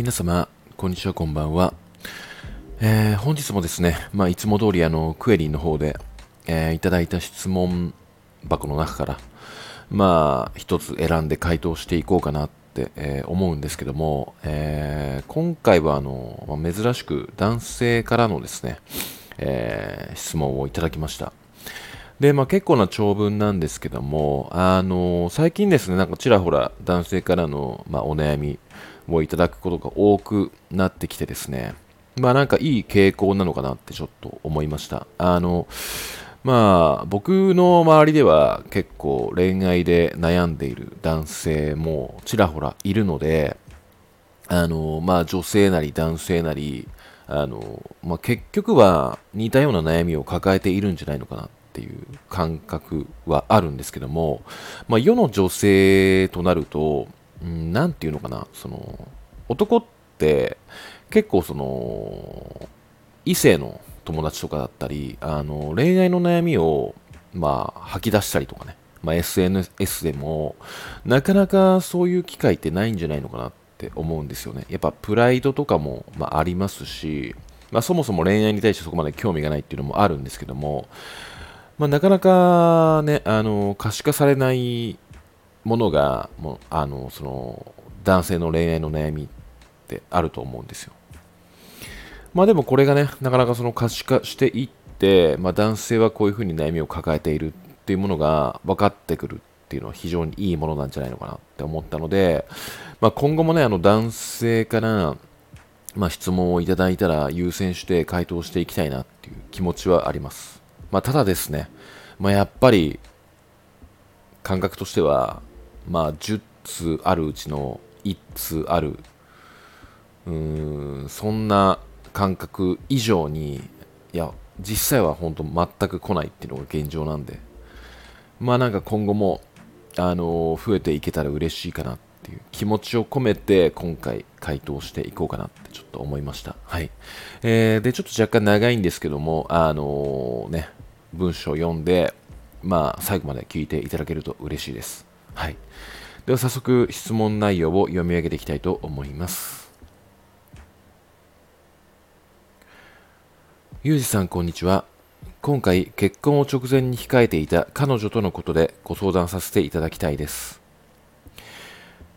皆様、こんにちは、こんばんは。えー、本日もですね、まあ、いつも通りあの、クエリーの方で、えー、いただいた質問箱の中から、まあ、一つ選んで回答していこうかなって、えー、思うんですけども、えー、今回はあの、まあ、珍しく男性からのですね、えー、質問をいただきました。で、まあ、結構な長文なんですけども、あの最近ですね、なんかちらほら男性からの、まあ、お悩みをいただくことが多くなってきてですね、まあなんかいい傾向なのかなってちょっと思いました。あの、まあ僕の周りでは結構恋愛で悩んでいる男性もちらほらいるので、あの、まあ女性なり男性なり、あの、まあ結局は似たような悩みを抱えているんじゃないのかなっていう感覚はあるんですけども、まあ、世の女性となると、うん、なんていうのかな、その、男って結構その、異性の友達とかだったり、あの、恋愛の悩みを、まあ、吐き出したりとかね、まあ、SNS でも、なかなかそういう機会ってないんじゃないのかなって思うんですよね。やっぱプライドとかも、まあ、ありますし、まあ、そもそも恋愛に対してそこまで興味がないっていうのもあるんですけども、まあ、なかなかね、あの、可視化されないものが、もう、あの、その、男性の恋愛の悩みってあると思うんですよ。まあでもこれがね、なかなかその可視化していって、まあ男性はこういうふうに悩みを抱えているっていうものが分かってくるっていうのは非常にいいものなんじゃないのかなって思ったので、まあ今後もね、あの男性から、まあ質問をいただいたら優先して回答していきたいなっていう気持ちはあります。まあ、ただですね、まあ、やっぱり感覚としては、まあ、10通あるうちの1通ある。うーんそんな感覚以上にいや実際は本当全く来ないっていうのが現状なんで。まあなんか今後もあの増えていけたら嬉しいかなっていう気持ちを込めて今回回答していこうかなってちょっと思いました。はい、えー、でちょっと若干長いんですけどもあのー、ね文章を読んで、まあ、最後まで聞いていただけると嬉しいです。はい。では早速質問内容を読み上げていきたいと思います。ゆうじさん、こんにちは。今回、結婚を直前に控えていた彼女とのことでご相談させていただきたいです。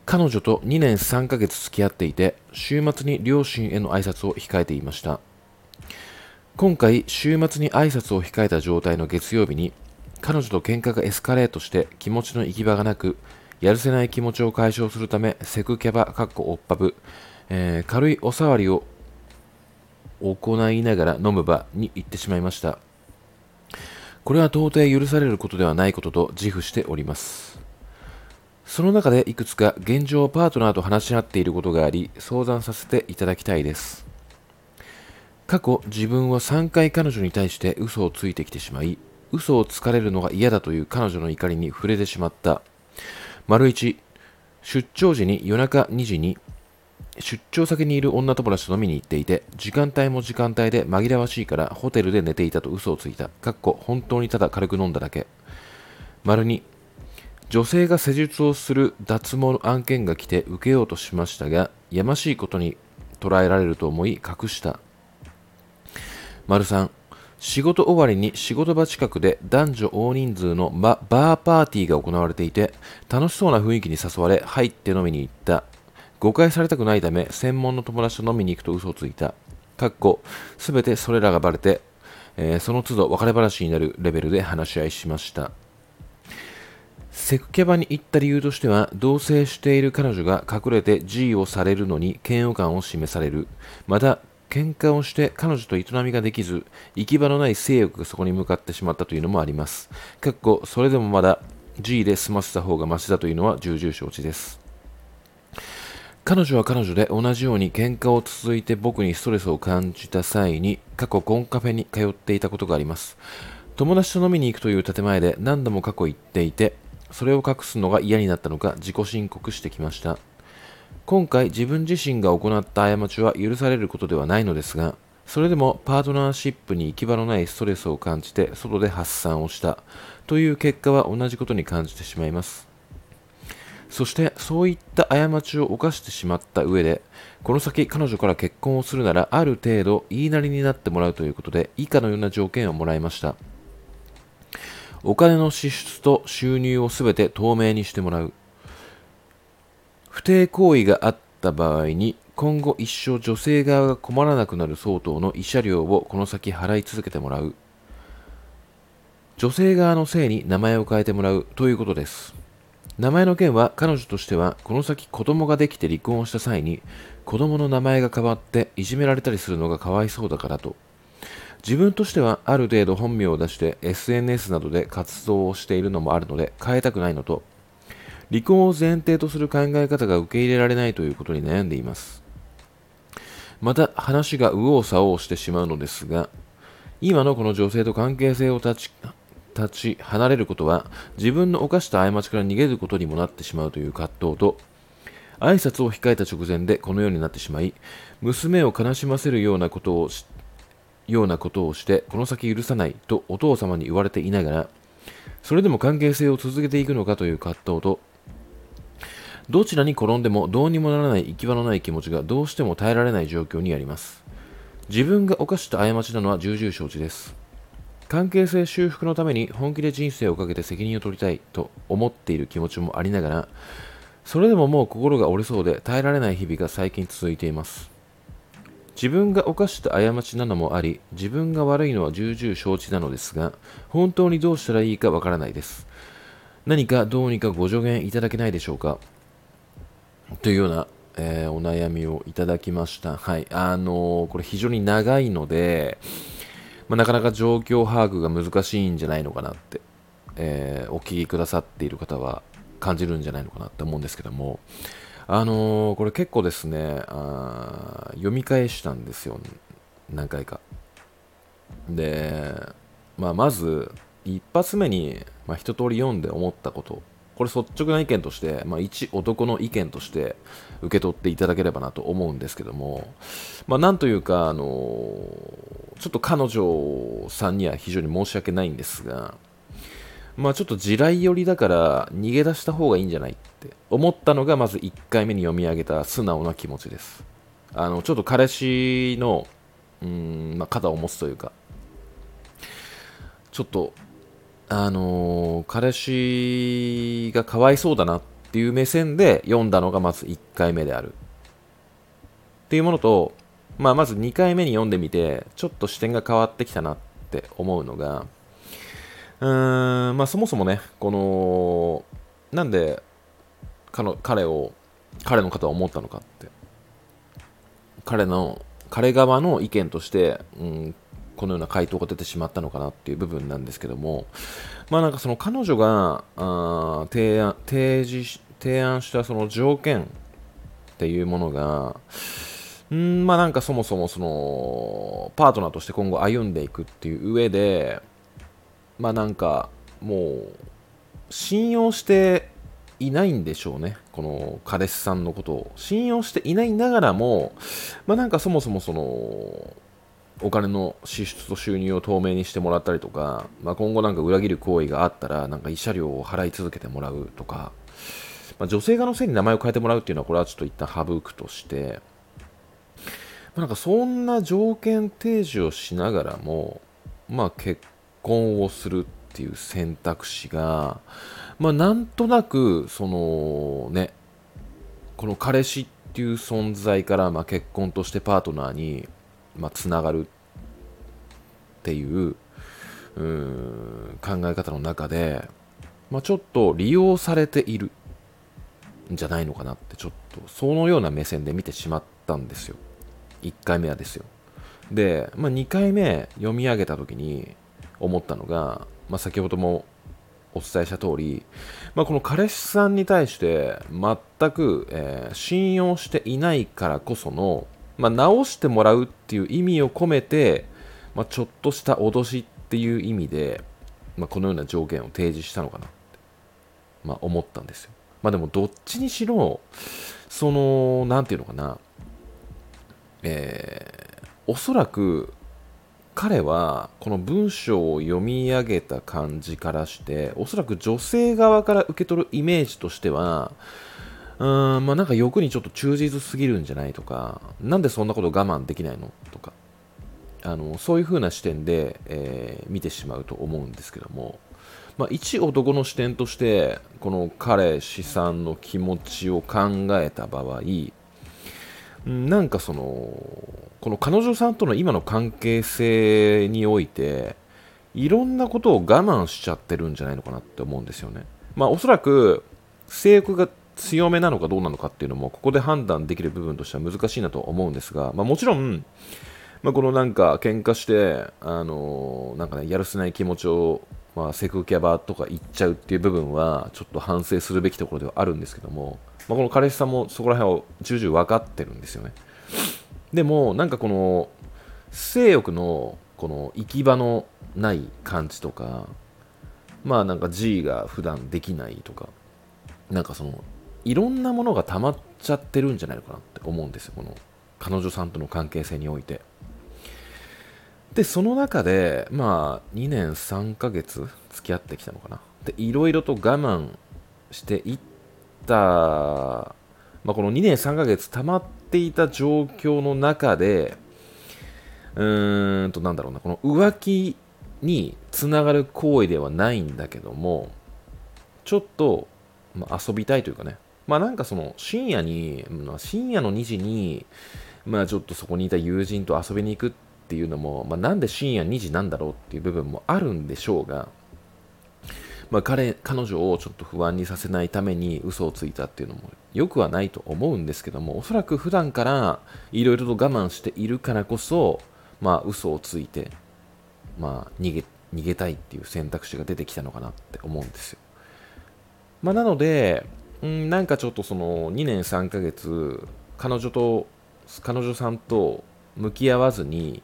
彼女と2年3ヶ月付き合っていて、週末に両親への挨拶を控えていました。今回週末に挨拶を控えた状態の月曜日に彼女と喧嘩がエスカレートして気持ちの行き場がなくやるせない気持ちを解消するためセクキャバかっこおっぱぶ、えー、軽いお触りを行いながら飲む場に行ってしまいました。これは到底許されることではないことと自負しております。その中でいくつか現状パートナーと話し合っていることがあり相談させていただきたいです。過去自分は3回彼女に対して嘘をついてきてしまい嘘をつかれるのが嫌だという彼女の怒りに触れてしまった。丸1出張時に夜中2時に出張先にいる女友達と飲みに行っていて時間帯も時間帯で紛らわしいからホテルで寝ていたと嘘をついた。かっこ本当にただ軽く飲んだだけ。丸2女性が施術をする脱毛の案件が来て受けようとしましたがやましいことに捉えられると思い隠した。丸3仕事終わりに仕事場近くで男女大人数のバーパーティーが行われていて楽しそうな雰囲気に誘われ入って飲みに行った。誤解されたくないため専門の友達と飲みに行くと嘘をついた。かっこすべてそれらがバレて、えー、その都度別れ話になるレベルで話し合いしました。セクキャバに行った理由としては同棲している彼女が隠れて G をされるのに嫌悪感を示される。また喧嘩をして彼女と営みができず、行き場のない性欲がそこに向かってしまったというのもあります。かっこ、それでもまだ G で済ませた方がマシだというのは重々承知です。彼女は彼女で同じように喧嘩を続いて僕にストレスを感じた際に過去コンカフェに通っていたことがあります。友達と飲みに行くという建前で何度も過去行っていて、それを隠すのが嫌になったのか自己申告してきました。今回自分自身が行った過ちは許されることではないのですが、それでもパートナーシップに行き場のないストレスを感じて外で発散をしたという結果は同じことに感じてしまいます。そしてそういった過ちを犯してしまった上でこの先彼女から結婚をするならある程度言いなりになってもらうということで以下のような条件をもらいましたお金の支出と収入をすべて透明にしてもらう不貞行為があった場合に今後一生女性側が困らなくなる相当の慰謝料をこの先払い続けてもらう。女性側のせいに名前を変えてもらうということです。名前の件は彼女としてはこの先子供ができて離婚をした際に子供の名前が変わっていじめられたりするのがかわいそうだからと。自分としてはある程度本名を出して SNS などで活動をしているのもあるので変えたくないのと。離婚を前提とする考え方が受け入れられないということに悩んでいます。また話が右往左往してしまうのですが今のこの女性と関係性を立ち立ち離れることは自分の犯した過ちから逃げることにもなってしまうという葛藤と挨拶を控えた直前でこのようになってしまい娘を悲しませるようなことをしようなことをしてこの先許さないとお父様に言われていながらそれでも関係性を続けていくのかという葛藤とどちらに転んでもどうにもならない行き場のない気持ちがどうしても耐えられない状況にあります。自分が犯した過ちなのは重々承知です関係性修復のために本気で人生をかけて責任を取りたいと思っている気持ちもありながらそれでももう心が折れそうで耐えられない日々が最近続いています自分が犯した過ちなのもあり自分が悪いのは重々承知なのですが本当にどうしたらいいかわからないです何かどうにかご助言いただけないでしょうかというような、えー、お悩みをいただきました。はい。あのー、これ非常に長いのでまあ、なかなか状況把握が難しいんじゃないのかなって、えー、お聞きくださっている方は感じるんじゃないのかなって思うんですけども、あの、これ結構ですねあ、読み返したんですよ、何回か。で、まあ、まず、一発目に、まあ、一通り読んで思ったこと。これ率直な意見として、まあ、一男の意見として受け取っていただければなと思うんですけども、まあ、なんというか、あのちょっと彼女さんには非常に申し訳ないんですが、まあ、ちょっと地雷寄りだから逃げ出した方がいいんじゃないって思ったのがまず1回目に読み上げた素直な気持ちです。あのちょっと彼氏のうん、まあ、肩を持つというか、ちょっとあの、彼氏がかわいそうだなっていう目線で読んだのがまず1回目である。っていうものと、まあ、まず2回目に読んでみて、ちょっと視点が変わってきたなって思うのが、うーん、まあ、そもそもね、この、なんで彼を、彼の方は思ったのかって。彼の、彼側の意見として、うん、このような回答が出てしまったのかなっていう部分なんですけども、まあなんかその彼女があ提案提示提案したその条件っていうものが、んまあなんかそもそもそのパートナーとして今後歩んでいくっていう上で、まあなんかもう信用していないんでしょうね、この彼氏さんのことを。信用していないながらも、まあなんかそもそもそのお金の支出と収入を透明にしてもらったりとか、まあ、今後なんか裏切る行為があったらなんか慰謝料を払い続けてもらうとか、まあ、女性側のせいに名前を変えてもらうっていうのはこれはちょっと一旦省くとして、まあ、なんかそんな条件提示をしながらも、まあ、結婚をするっていう選択肢が、まあ、なんとなくそのねこの彼氏っていう存在から、まあ、結婚としてパートナーにまあ、つながるっていうう考え方の中で、まあ、ちょっと利用されているんじゃないのかなってちょっとそのような目線で見てしまったんですよ。1回目はですよ。で、まあ、2回目読み上げた時に思ったのが、まあ、先ほどもお伝えした通り、まあ、この彼氏さんに対して全く、えー、信用していないからこそのまあ、直してもらうっていう意味を込めて、まあ、ちょっとした脅しっていう意味で、まあ、このような条件を提示したのかなって、まあ、思ったんですよ。まあでもどっちにしろ、その、なんていうのかな、えー、おそらく彼はこの文章を読み上げた感じからしておそらく女性側から受け取るイメージとしてはうーんまあなんか欲にちょっと忠実すぎるんじゃないとかなんでそんなこと我慢できないのとかあのそういう風な視点で、えー、見てしまうと思うんですけども、まあ、一男の視点としてこの彼氏さんの気持ちを考えた場合なんかそのこの彼女さんとの今の関係性においていろんなことを我慢しちゃってるんじゃないのかなって思うんですよね。まあおそらく性欲が強めなのかどうなのかっていうのもここで判断できる部分としては難しいなと思うんですが、まあ、もちろん、まあ、このなんか喧嘩してあのなんかねやるせない気持ちをまあ、セクキャバとか言っちゃうっていう部分はちょっと反省するべきところではあるんですけども、まあ、この彼氏さんもそこら辺を重々分かってるんですよね。でもなんかこの性欲のこの行き場のない感じとかまあなんか G が普段できないとかなんかそのいろんなものが溜まっちゃってるんじゃないのかなって思うんですよこの彼女さんとの関係性において。でその中でまあ2年3ヶ月付き合ってきたのかな。でいろいろと我慢していった、まあ、この2年3ヶ月溜まっていた状況の中でうーんとなんだろうなこの浮気につながる行為ではないんだけどもちょっと、まあ、遊びたいというかね。まあなんかその深夜に、まあ、深夜の2時にまあちょっとそこにいた友人と遊びに行くっっていうのも、まあ、なんで深夜2時なんだろうっていう部分もあるんでしょうが、まあ、彼彼女をちょっと不安にさせないために嘘をついたっていうのもよくはないと思うんですけどもおそらく普段からいろいろと我慢しているからこそ、まあ、嘘をついて、まあ、逃げ逃げたいっていう選択肢が出てきたのかなって思うんですよ。まあ、なので、んなんかちょっとその2年3ヶ月彼女と彼女さんと向き合わずに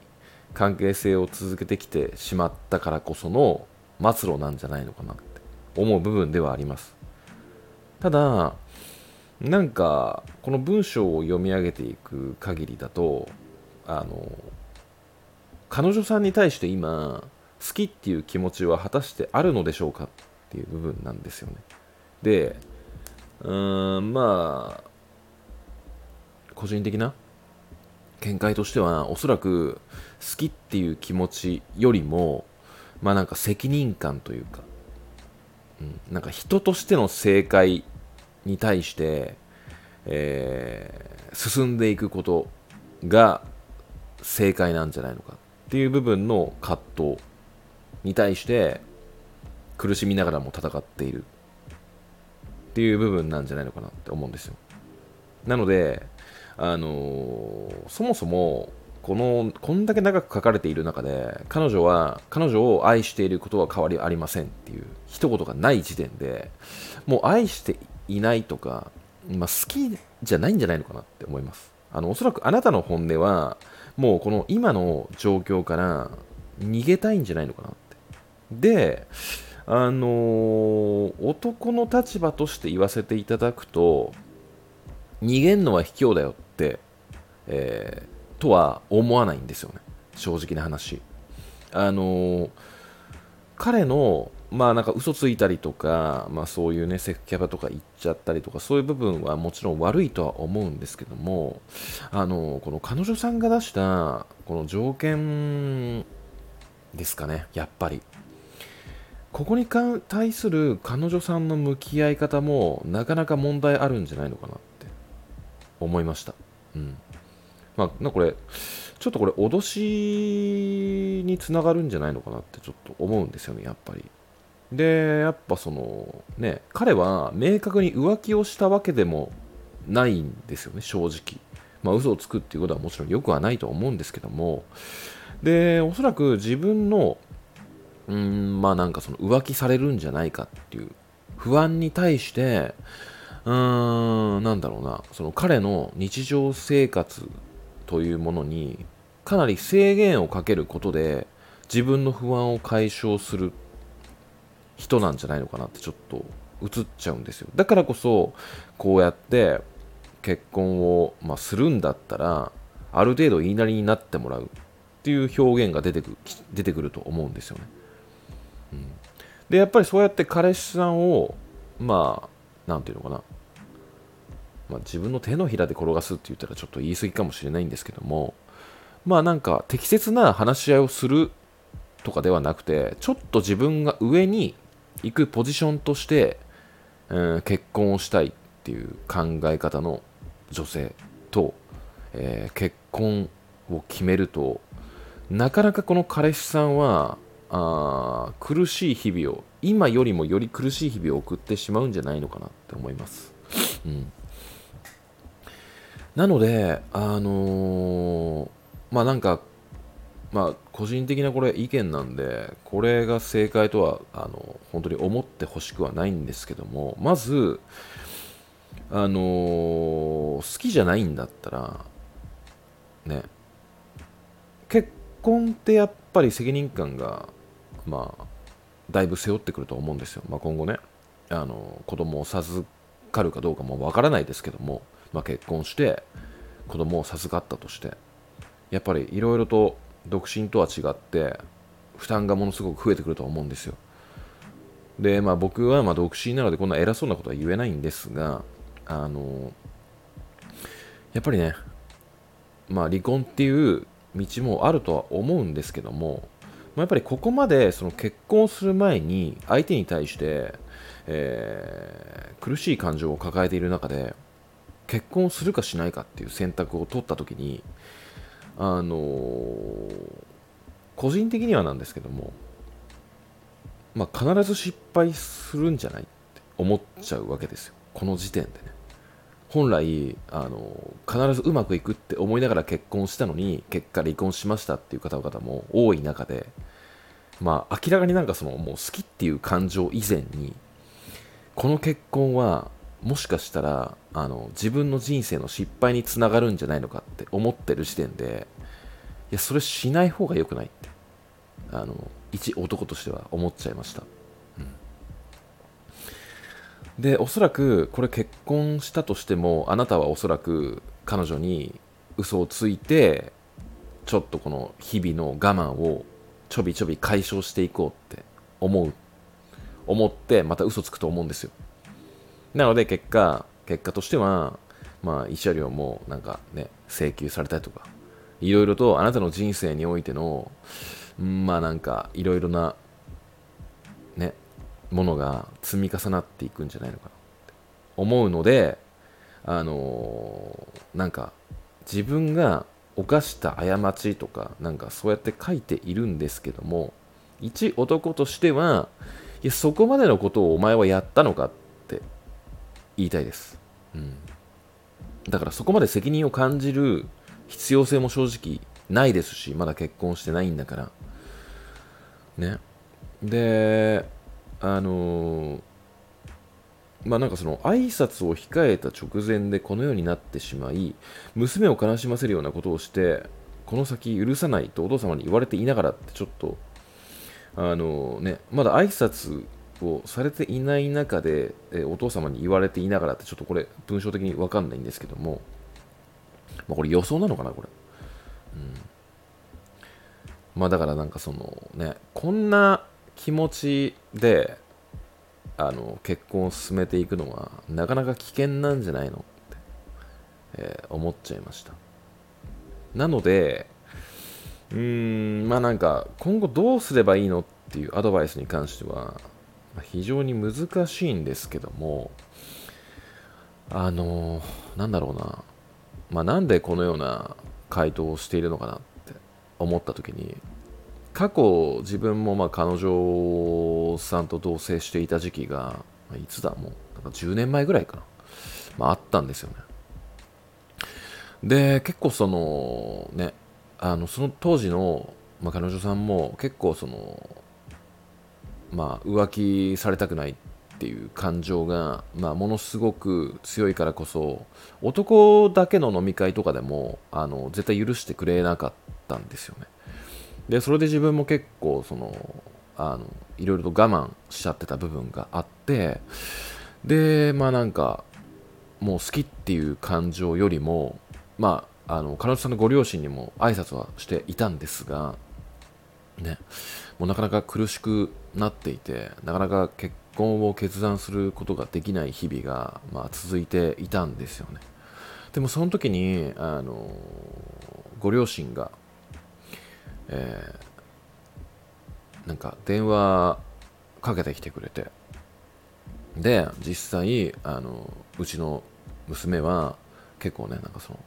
関係性を続けてきてしまったからこその末路なんじゃないのかなって思う部分ではあります。ただなんかこの文章を読み上げていく限りだとあの彼女さんに対して今好きっていう気持ちは果たしてあるのでしょうかっていう部分なんですよね。でうーんまあ個人的な見解としてはおそらく好きっていう気持ちよりもまあなんか責任感というか、うん、なんか人としての正解に対して、えー、進んでいくことが正解なんじゃないのかっていう部分の葛藤に対して苦しみながらも戦っているっていう部分なんじゃないのかなって思うんですよなのであの、そもそもこのこんだけ長く書かれている中で彼女は彼女を愛していることは変わりありませんっていう一言がない時点でもう愛していないとか、まあ、好きじゃないんじゃないのかなって思います。あのおそらくあなたの本音はもうこの今の状況から逃げたいんじゃないのかなって。であのー、男の立場として言わせていただくと逃げんのは卑怯だよって、えー、とは思わないんですよね。正直な話。あのー、彼のまあなんか嘘ついたりとか、まあそういうね、セクキャバとか言っちゃったりとか、そういう部分はもちろん悪いとは思うんですけども、あの、この彼女さんが出した、この条件ですかね、やっぱり。ここに対する彼女さんの向き合い方も、なかなか問題あるんじゃないのかな。思いました。うん。まあ、なこれ、ちょっとこれ、脅しにつながるんじゃないのかなってちょっと思うんですよね、やっぱり。で、やっぱその、ね、彼は明確に浮気をしたわけでもないんですよね、正直。まあ、嘘をつくっていうことはもちろん良くはないと思うんですけども、で、おそらく自分の、うん、まあなんかその浮気されるんじゃないかっていう不安に対して、うーん、なんだろうな、その彼の日常生活というものにかなり制限をかけることで自分の不安を解消する人なんじゃないのかなってちょっと映っちゃうんですよ。だからこそ、こうやって結婚を、まあ、するんだったら、ある程度言いなりになってもらう。っていう表現が出てく出てくると思うんですよね、うん、でやっぱりそうやって彼氏さんをまあ何て言うのかな。まあ、自分の手のひらで転がすって言ったらちょっと言い過ぎかもしれないんですけども。まあなんか適切な話し合いをするとかではなくてちょっと自分が上に行くポジションとして、うん、結婚をしたいっていう考え方の女性と、えー、結婚を決めるとなかなかこの彼氏さんはあ苦しい日々を今よりもより苦しい日々を送ってしまうんじゃないのかなって思います。うん、なので、あのー、まあなんか、まあ個人的なこれ意見なんで、これが正解とは、あの本当に思ってほしくはないんですけども、まず、あのー、好きじゃないんだったら、ね、結婚ってやっぱり責任感が、まあ、だいぶ背負ってくると思うんですよ。まあ、今後ね、あの子供を授かるかどうかもわからないですけども、まあ、結婚して子供を授かったとしてやっぱりいろいろと独身とは違って負担がものすごく増えてくると思うんですよでまあ僕はま独身なのでこんな偉そうなことは言えないんですがあのやっぱりねまあ離婚っていう道もあるとは思うんですけどもまやっぱりここまでその結婚する前に相手に対して、えー、苦しい感情を抱えている中で結婚するかしないかっていう選択を取った時にあのー、個人的にはなんですけども、まあ、必ず失敗するんじゃないって思っちゃうわけですよ。この時点でね。本来あの必ずうまくいくって思いながら結婚したのに結果離婚しましたっていう方々も多い中でまあ明らかになんかそのもう好きっていう感情以前にこの結婚はもしかしたらあの自分の人生の失敗につながるんじゃないのかって思ってる時点でいやそれしない方が良くないってあの一男としては思っちゃいました、でおそらくこれ結婚したとしてもあなたはおそらく彼女に嘘をついてちょっとこの日々の我慢をちょびちょび解消していこうって思う。思ってまた嘘つくと思うんですよ。なので結果、結果としては、まあ、慰謝料もなんかね、請求されたりとか、いろいろとあなたの人生においての、まあなんか、いろいろな、ね、ものが積み重なっていくんじゃないのかなって思うので、あのー、なんか、自分が犯した過ちとか、なんかそうやって書いているんですけども、一男としては、いや、そこまでのことをお前はやったのかって言いたいです。うん。だからそこまで責任を感じる必要性も正直ないですし、まだ結婚してないんだから。ね。で、あのー、まあなんかその挨拶を控えた直前でこのようになってしまい、娘を悲しませるようなことをして、この先許さないとお父様に言われていながらってちょっと、あのー、ね、まだ挨拶をされていない中で、えお父様に言われていながらってちょっとこれ文章的に分かんないんですけども、まあ、これ予想なのかなこれ、うん、まあだからなんかそのねこんな気持ちであの結婚を進めていくのはなかなか危険なんじゃないの？って、えー、思っちゃいました。なのでうーんまあなんか今後どうすればいいのっていうアドバイスに関しては非常に難しいんですけども、あのなんだろうな、まあ、なんでこのような回答をしているのかなって思った時に、過去自分もまあ彼女さんと同棲していた時期が、いつだもう、なんか10年前ぐらいかな、まあ、あったんですよね。で、結構そのね、あのその当時の、まあ、彼女さんも結構そのまあ、浮気されたくないっていう感情が、まあ、ものすごく強いからこそ男だけの飲み会とかでもあの絶対許してくれなかったんですよねでそれで自分も結構そのあのいろいろと我慢しちゃってた部分があってでまあなんかもう好きっていう感情よりもまああの彼女さんのご両親にも挨拶はしていたんですがねもうなかなか苦しくなっていてなかなか結婚を決断することができない日々が、まあ、続いていたんですよね。でもその時にあのご両親が、えー、なんか電話かけてきてくれて。で実際あのうちの娘は結構ねなんかその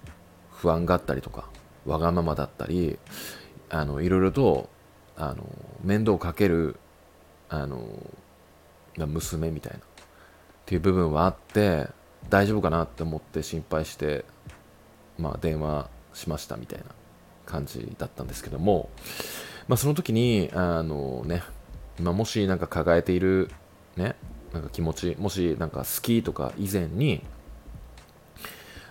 不安があったりとかわがままだったりあのいろいろとあの面倒をかけるあの娘みたいなっていう部分はあって大丈夫かなって思って心配して、まあ、電話しましたみたいな。感じだったんですけども、まあ、その時にあのね、まあ、もしなんか抱えているねなんか気持ちもしなんか好きとか以前に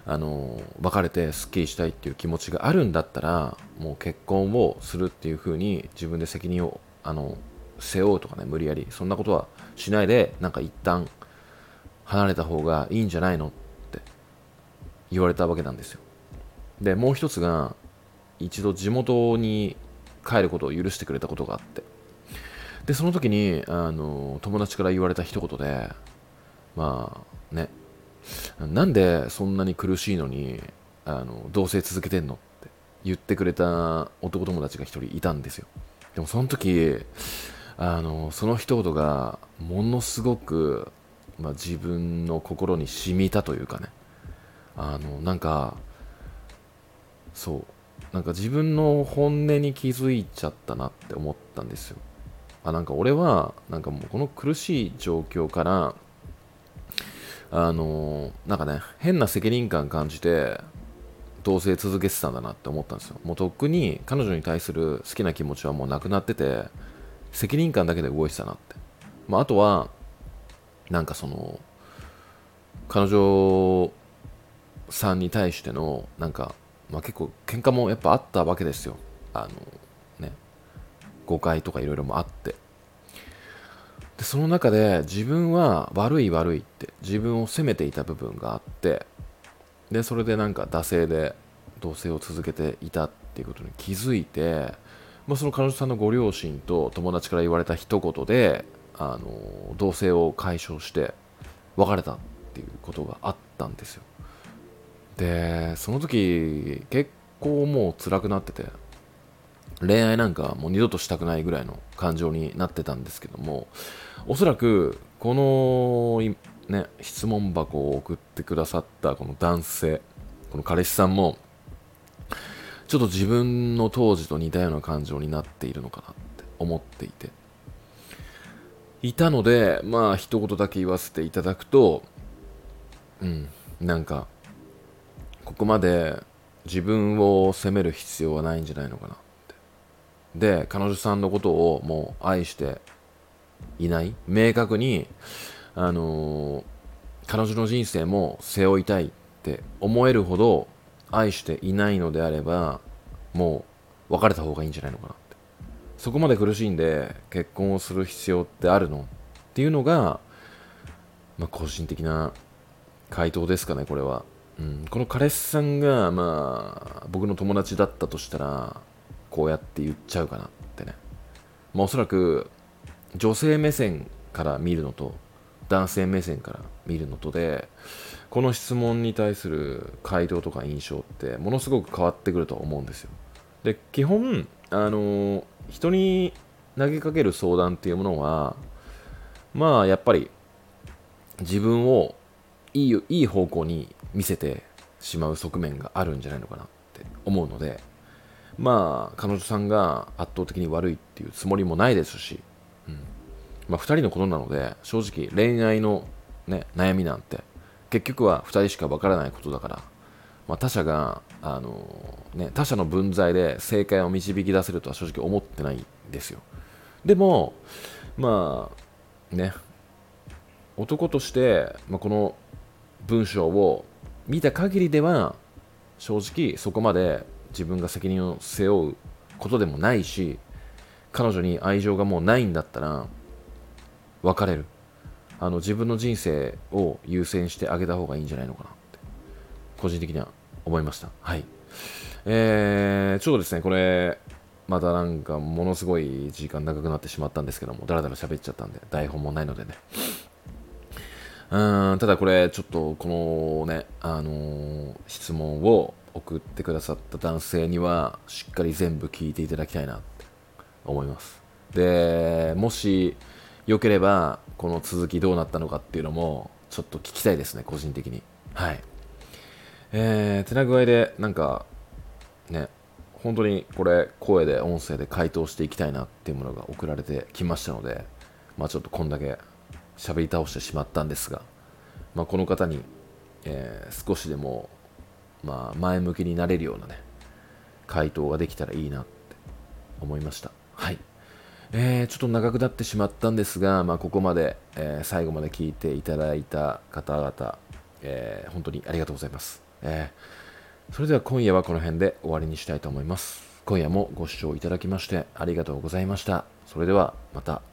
あの別れてすっきりしたいっていう気持ちがあるんだったらもう結婚をするっていう風に自分で責任をあの背負うとかね無理やりそんなことはしないでなんか一旦離れた方がいいんじゃないのって言われたわけなんですよ。でもう一つが一度地元に帰ることを許してくれたことがあって。でその時にあの友達から言われた一言でまあね。なんでそんなに苦しいのにあの同棲続けてんのって言ってくれた男友達が一人いたんですよ。でもその時あのその一言がものすごく、まあ、自分の心に染みたというかね。あのなんかそうなんか自分の本音に気づいちゃったなって思ったんですよ。あなんか俺はなんかもうこの苦しい状況からあのなんかね変な責任感感じて同棲続けてたんだなって思ったんですよ。もうとっくに彼女に対する好きな気持ちはもうなくなってて責任感だけで動いてたなって、まあ、あとはなんかその彼女さんに対してのなんか、まあ、結構喧嘩もやっぱあったわけですよ。あのね。誤解とかいろいろもあって。でその中で自分は悪い悪いって自分を責めていた部分があってでそれでなんか惰性で同棲を続けていたっていうことに気づいて、まあ、その彼女さんのご両親と友達から言われた一言であの同棲を解消して別れたっていうことがあったんですよ。でその時結構もう辛くなってて恋愛なんかもう二度としたくないぐらいの感情になってたんですけどもおそらくこのね質問箱を送ってくださったこの男性この彼氏さんもちょっと自分の当時と似たような感情になっているのかなって思っていて。いたのでまあ一言だけ言わせていただくとうんなんかここまで自分を責める必要はないんじゃないのかなって。で彼女さんのことをもう愛していない。明確にあのー、彼女の人生も背負いたいって思えるほど愛していないのであればもう別れた方がいいんじゃないのかなって。そこまで苦しんで結婚をする必要ってあるのっていうのが、まあ、個人的な回答ですかねこれは、この彼氏さんがまあ僕の友達だったとしたらこうやって言っちゃうかなってね、まあ、おそらく女性目線から見るのと男性目線から見るのとでこの質問に対する回答とか印象ってものすごく変わってくると思うんですよ。で基本あの人に投げかける相談っていうものはまあやっぱり自分をいいいい方向に見せてしまう側面があるんじゃないのかなって思うのでまあ彼女さんが圧倒的に悪いっていうつもりもないですし、うん。まあ、2人のことなので正直恋愛の、ね、悩みなんて結局は2人しか分からないことだから、まあ、他者があの、ね、他者の分際で正解を導き出せるとは正直思ってないんですよ。でもまあね男として、まあ、この文章を見た限りでは正直そこまで自分が責任を背負うことでもないし彼女に愛情がもうないんだったら別れる。あの自分の人生を優先してあげた方がいいんじゃないのかなって個人的には思いました。はい。えー、ちょうどですね、これ、またなんかものすごい時間長くなってしまったんですけども、だらだら喋っちゃったんで、台本もないのでね。うんただこれ、ちょっとこのね、あのー、質問を送ってくださった男性には、しっかり全部聞いていただきたいなって思います。で、もし、よければ、この続きどうなったのかっていうのも、ちょっと聞きたいですね、個人的に。はい。えー、てな具合で、なんか、ね、本当にこれ、声で、音声で回答していきたいなっていうものが送られてきましたので、まあちょっとこんだけ喋り倒してしまったんですが、まあ、この方に、えー、少しでも、まあ、前向きになれるようなね、回答ができたらいいなって思いました。はい。えー、ちょっと長くなってしまったんですが、まあ、ここまで、えー、最後まで聞いていただいた方々、えー、本当にありがとうございます。えそれでは今夜はこの辺で終わりにしたいと思います。今夜もご視聴いただきましてありがとうございました。それではまた。